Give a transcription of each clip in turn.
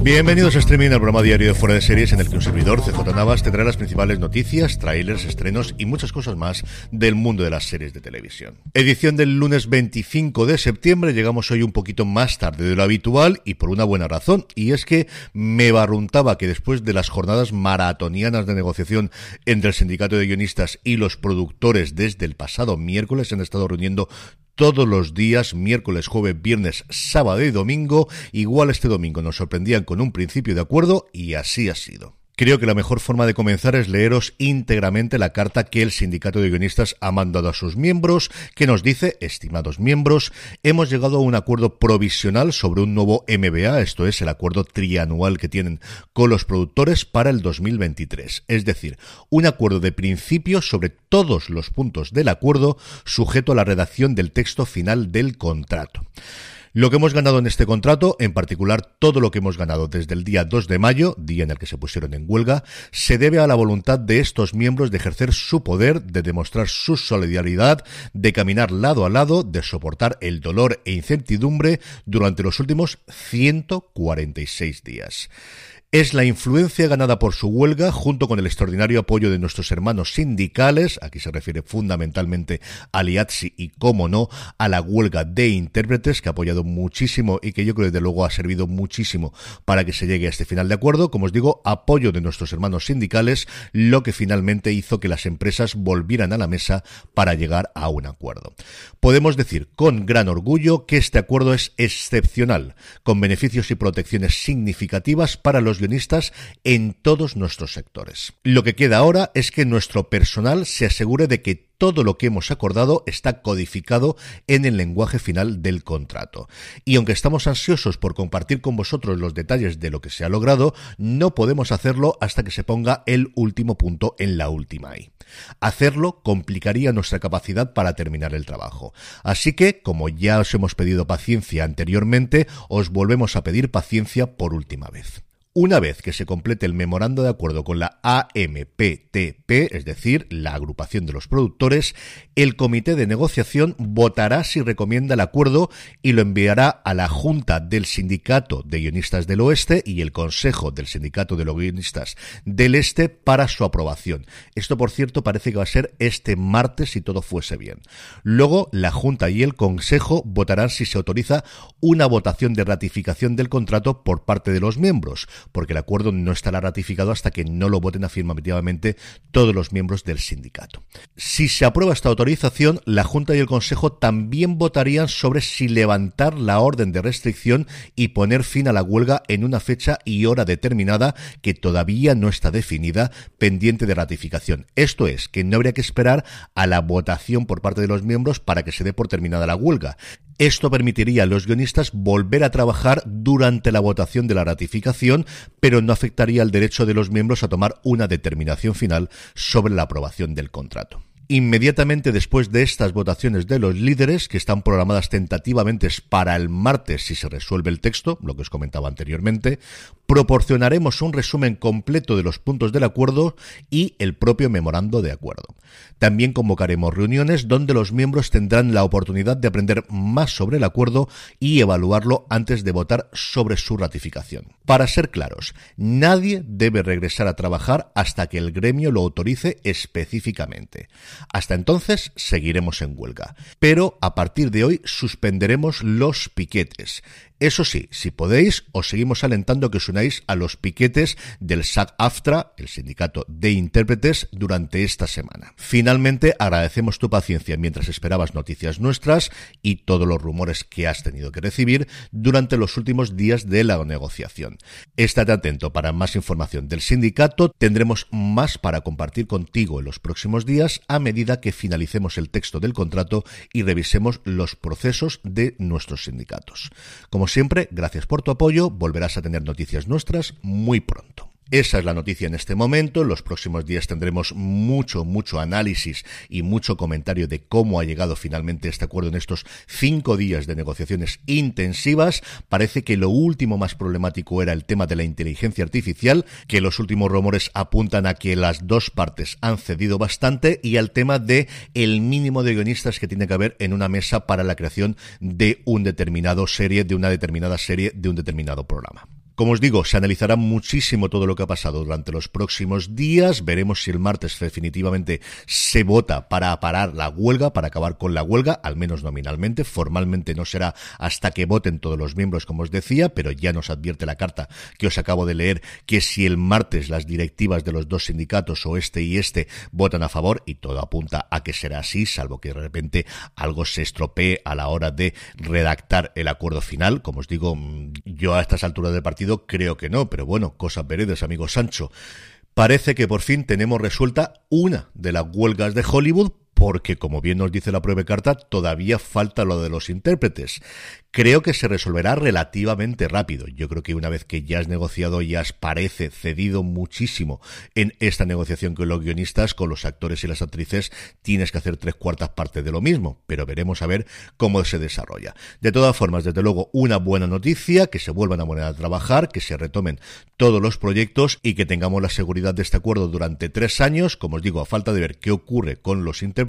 Bienvenidos a Streaming, al programa diario de Fuera de Series en el que un servidor, CJ Navas, tendrá las principales noticias, trailers, estrenos y muchas cosas más del mundo de las series de televisión. Edición del lunes 25 de septiembre, llegamos hoy un poquito más tarde de lo habitual y por una buena razón, y es que me barruntaba que después de las jornadas maratonianas de negociación entre el sindicato de guionistas y los productores desde el pasado miércoles se han estado reuniendo todos los días, miércoles, jueves, viernes, sábado y domingo. Igual este domingo nos sorprendían con un principio de acuerdo y así ha sido. Creo que la mejor forma de comenzar es leeros íntegramente la carta que el sindicato de guionistas ha mandado a sus miembros, que nos dice, estimados miembros, hemos llegado a un acuerdo provisional sobre un nuevo MBA, esto es el acuerdo trianual que tienen con los productores para el 2023. Es decir, un acuerdo de principio sobre todos los puntos del acuerdo, sujeto a la redacción del texto final del contrato. Lo que hemos ganado en este contrato, en particular todo lo que hemos ganado desde el día 2 de mayo, día en el que se pusieron en huelga, se debe a la voluntad de estos miembros de ejercer su poder, de demostrar su solidaridad, de caminar lado a lado, de soportar el dolor e incertidumbre durante los últimos 146 días es la influencia ganada por su huelga junto con el extraordinario apoyo de nuestros hermanos sindicales, aquí se refiere fundamentalmente a IATSI y, como no, a la huelga de intérpretes que ha apoyado muchísimo y que yo creo desde luego ha servido muchísimo para que se llegue a este final de acuerdo. Como os digo, apoyo de nuestros hermanos sindicales, lo que finalmente hizo que las empresas volvieran a la mesa para llegar a un acuerdo. Podemos decir con gran orgullo que este acuerdo es excepcional, con beneficios y protecciones significativas para los en todos nuestros sectores. Lo que queda ahora es que nuestro personal se asegure de que todo lo que hemos acordado está codificado en el lenguaje final del contrato. Y aunque estamos ansiosos por compartir con vosotros los detalles de lo que se ha logrado, no podemos hacerlo hasta que se ponga el último punto en la última I. Hacerlo complicaría nuestra capacidad para terminar el trabajo. Así que, como ya os hemos pedido paciencia anteriormente, os volvemos a pedir paciencia por última vez. Una vez que se complete el memorando de acuerdo con la AMPTP, es decir, la agrupación de los productores, el comité de negociación votará si recomienda el acuerdo y lo enviará a la Junta del Sindicato de Guionistas del Oeste y el Consejo del Sindicato de los Guionistas del Este para su aprobación. Esto, por cierto, parece que va a ser este martes si todo fuese bien. Luego, la Junta y el Consejo votarán si se autoriza una votación de ratificación del contrato por parte de los miembros porque el acuerdo no estará ratificado hasta que no lo voten afirmativamente todos los miembros del sindicato. Si se aprueba esta autorización, la Junta y el Consejo también votarían sobre si levantar la orden de restricción y poner fin a la huelga en una fecha y hora determinada que todavía no está definida, pendiente de ratificación. Esto es, que no habría que esperar a la votación por parte de los miembros para que se dé por terminada la huelga. Esto permitiría a los guionistas volver a trabajar durante la votación de la ratificación, pero no afectaría al derecho de los miembros a tomar una determinación final sobre la aprobación del contrato. Inmediatamente después de estas votaciones de los líderes, que están programadas tentativamente para el martes si se resuelve el texto, lo que os comentaba anteriormente, proporcionaremos un resumen completo de los puntos del acuerdo y el propio memorando de acuerdo. También convocaremos reuniones donde los miembros tendrán la oportunidad de aprender más sobre el acuerdo y evaluarlo antes de votar sobre su ratificación. Para ser claros, nadie debe regresar a trabajar hasta que el gremio lo autorice específicamente. Hasta entonces seguiremos en huelga. Pero a partir de hoy suspenderemos los piquetes. Eso sí, si podéis, os seguimos alentando que os unáis a los piquetes del SAG-AFTRA, el sindicato de intérpretes, durante esta semana. Finalmente, agradecemos tu paciencia mientras esperabas noticias nuestras y todos los rumores que has tenido que recibir durante los últimos días de la negociación. Estate atento para más información del sindicato. Tendremos más para compartir contigo en los próximos días a medida que finalicemos el texto del contrato y revisemos los procesos de nuestros sindicatos. Como siempre, gracias por tu apoyo. Volverás a tener noticias nuestras muy pronto. Esa es la noticia en este momento. En los próximos días tendremos mucho, mucho análisis y mucho comentario de cómo ha llegado finalmente este acuerdo en estos cinco días de negociaciones intensivas. Parece que lo último más problemático era el tema de la inteligencia artificial, que los últimos rumores apuntan a que las dos partes han cedido bastante y al tema de el mínimo de guionistas que tiene que haber en una mesa para la creación de un determinado serie, de una determinada serie, de un determinado programa. Como os digo, se analizará muchísimo todo lo que ha pasado durante los próximos días. Veremos si el martes definitivamente se vota para parar la huelga, para acabar con la huelga, al menos nominalmente. Formalmente no será hasta que voten todos los miembros, como os decía, pero ya nos advierte la carta que os acabo de leer que si el martes las directivas de los dos sindicatos o este y este votan a favor, y todo apunta a que será así, salvo que de repente algo se estropee a la hora de redactar el acuerdo final. Como os digo, mm, yo a estas alturas del partido creo que no, pero bueno, cosas veredes, amigo Sancho. Parece que por fin tenemos resuelta una de las huelgas de Hollywood, porque como bien nos dice la prueba de carta, todavía falta lo de los intérpretes creo que se resolverá relativamente rápido. Yo creo que una vez que ya has negociado y has parece cedido muchísimo en esta negociación con los guionistas, con los actores y las actrices, tienes que hacer tres cuartas partes de lo mismo, pero veremos a ver cómo se desarrolla. De todas formas, desde luego, una buena noticia, que se vuelvan a poner a trabajar, que se retomen todos los proyectos y que tengamos la seguridad de este acuerdo durante tres años, como os digo, a falta de ver qué ocurre con los intérpretes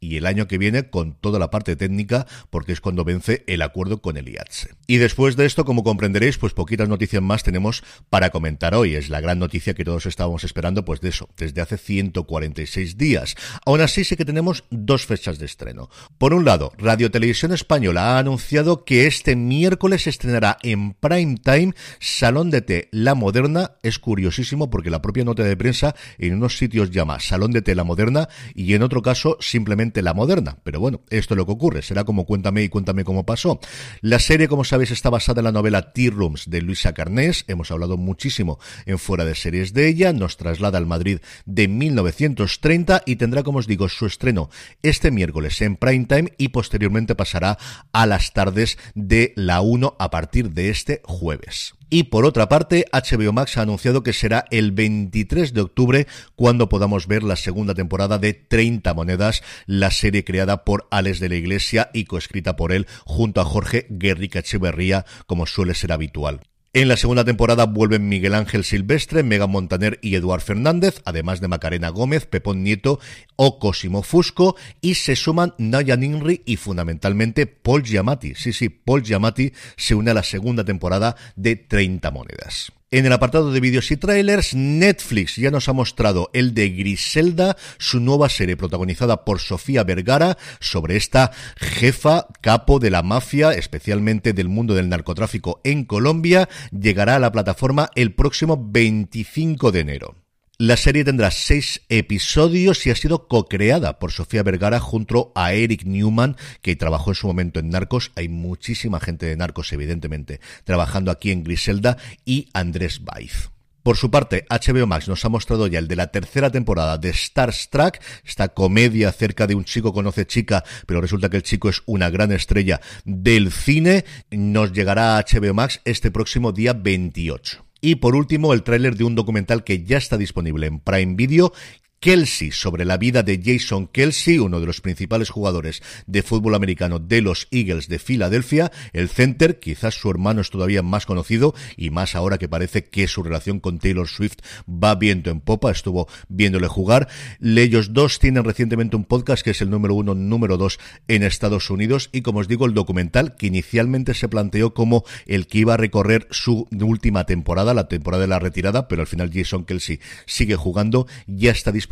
y el año que viene con toda la parte técnica, porque es cuando vence el acuerdo con el IATSE. Y después de esto, como comprenderéis, pues poquitas noticias más tenemos para comentar hoy. Es la gran noticia que todos estábamos esperando, pues de eso, desde hace 146 días. Aún así, sí que tenemos dos fechas de estreno. Por un lado, Radio Televisión Española ha anunciado que este miércoles estrenará en prime time Salón de Té La Moderna. Es curiosísimo porque la propia nota de prensa en unos sitios llama Salón de Té La Moderna y en otro caso simplemente La Moderna. Pero bueno, esto es lo que ocurre. Será como cuéntame y cuéntame cómo pasó. La serie, como sabéis, está basada en la novela Tea Rooms de Luisa Carnés. Hemos hablado muchísimo en fuera de series de ella. Nos traslada al Madrid de 1930 y tendrá, como os digo, su estreno este miércoles en prime time y posteriormente pasará a las tardes de la 1 a partir de este jueves. Y por otra parte, HBO Max ha anunciado que será el 23 de octubre cuando podamos ver la segunda temporada de 30 monedas, la serie creada por Alex de la Iglesia y coescrita por él junto a Jorge Guerrica Echeverría, como suele ser habitual. En la segunda temporada vuelven Miguel Ángel Silvestre, Mega Montaner y Eduard Fernández, además de Macarena Gómez, Pepón Nieto o Cosimo Fusco, y se suman Naya Ninri y fundamentalmente Paul Giamatti. Sí, sí, Paul Giamatti se une a la segunda temporada de 30 monedas. En el apartado de vídeos y trailers, Netflix ya nos ha mostrado el de Griselda, su nueva serie protagonizada por Sofía Vergara, sobre esta jefa, capo de la mafia, especialmente del mundo del narcotráfico en Colombia, llegará a la plataforma el próximo 25 de enero. La serie tendrá seis episodios y ha sido co-creada por Sofía Vergara junto a Eric Newman, que trabajó en su momento en Narcos. Hay muchísima gente de Narcos, evidentemente, trabajando aquí en Griselda y Andrés Baiz. Por su parte, HBO Max nos ha mostrado ya el de la tercera temporada de Star Trek, esta comedia acerca de un chico conoce chica, pero resulta que el chico es una gran estrella del cine. Nos llegará a HBO Max este próximo día 28. Y por último, el tráiler de un documental que ya está disponible en Prime Video Kelsey, sobre la vida de Jason Kelsey, uno de los principales jugadores de fútbol americano de los Eagles de Filadelfia, el center, quizás su hermano es todavía más conocido y más ahora que parece que su relación con Taylor Swift va viento en popa, estuvo viéndole jugar. Ellos dos tienen recientemente un podcast que es el número uno, número dos en Estados Unidos y como os digo, el documental que inicialmente se planteó como el que iba a recorrer su última temporada, la temporada de la retirada, pero al final Jason Kelsey sigue jugando, ya está disponible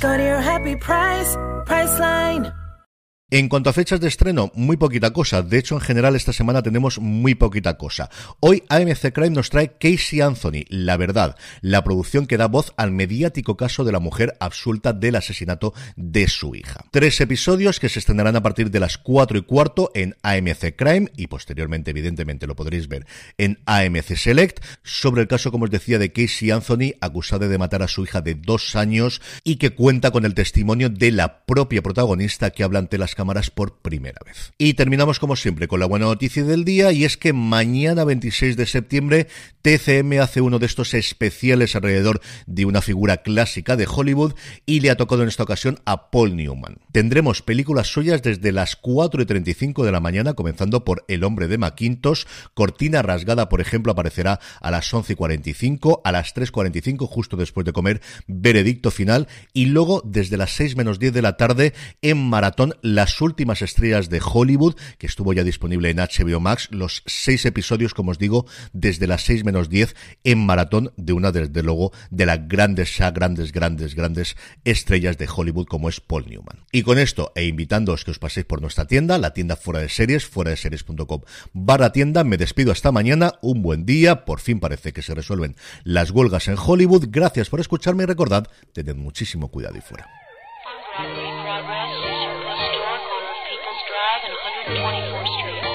Go to your happy price, Priceline. En cuanto a fechas de estreno, muy poquita cosa. De hecho, en general, esta semana tenemos muy poquita cosa. Hoy AMC Crime nos trae Casey Anthony, La Verdad, la producción que da voz al mediático caso de la mujer absuelta del asesinato de su hija. Tres episodios que se estrenarán a partir de las 4 y cuarto en AMC Crime y posteriormente, evidentemente, lo podréis ver en AMC Select sobre el caso, como os decía, de Casey Anthony, acusada de matar a su hija de dos años y que cuenta con el testimonio de la propia protagonista que habla ante las cámaras por primera vez. Y terminamos como siempre con la buena noticia del día y es que mañana 26 de septiembre TCM hace uno de estos especiales alrededor de una figura clásica de Hollywood y le ha tocado en esta ocasión a Paul Newman. Tendremos películas suyas desde las 4 y 35 de la mañana comenzando por El hombre de Macintosh, Cortina rasgada por ejemplo aparecerá a las 11 y 45, a las 3.45 justo después de comer Veredicto final y luego desde las 6 menos 10 de la tarde en maratón la las últimas estrellas de Hollywood, que estuvo ya disponible en HBO Max, los seis episodios, como os digo, desde las seis menos diez en maratón de una, desde luego, de las grandes, grandes, grandes, grandes estrellas de Hollywood como es Paul Newman. Y con esto, e invitándoos que os paséis por nuestra tienda, la tienda fuera de series, fuera de series.com barra tienda, me despido hasta mañana, un buen día, por fin parece que se resuelven las huelgas en Hollywood, gracias por escucharme y recordad, tened muchísimo cuidado y fuera. Drive and 124th Street.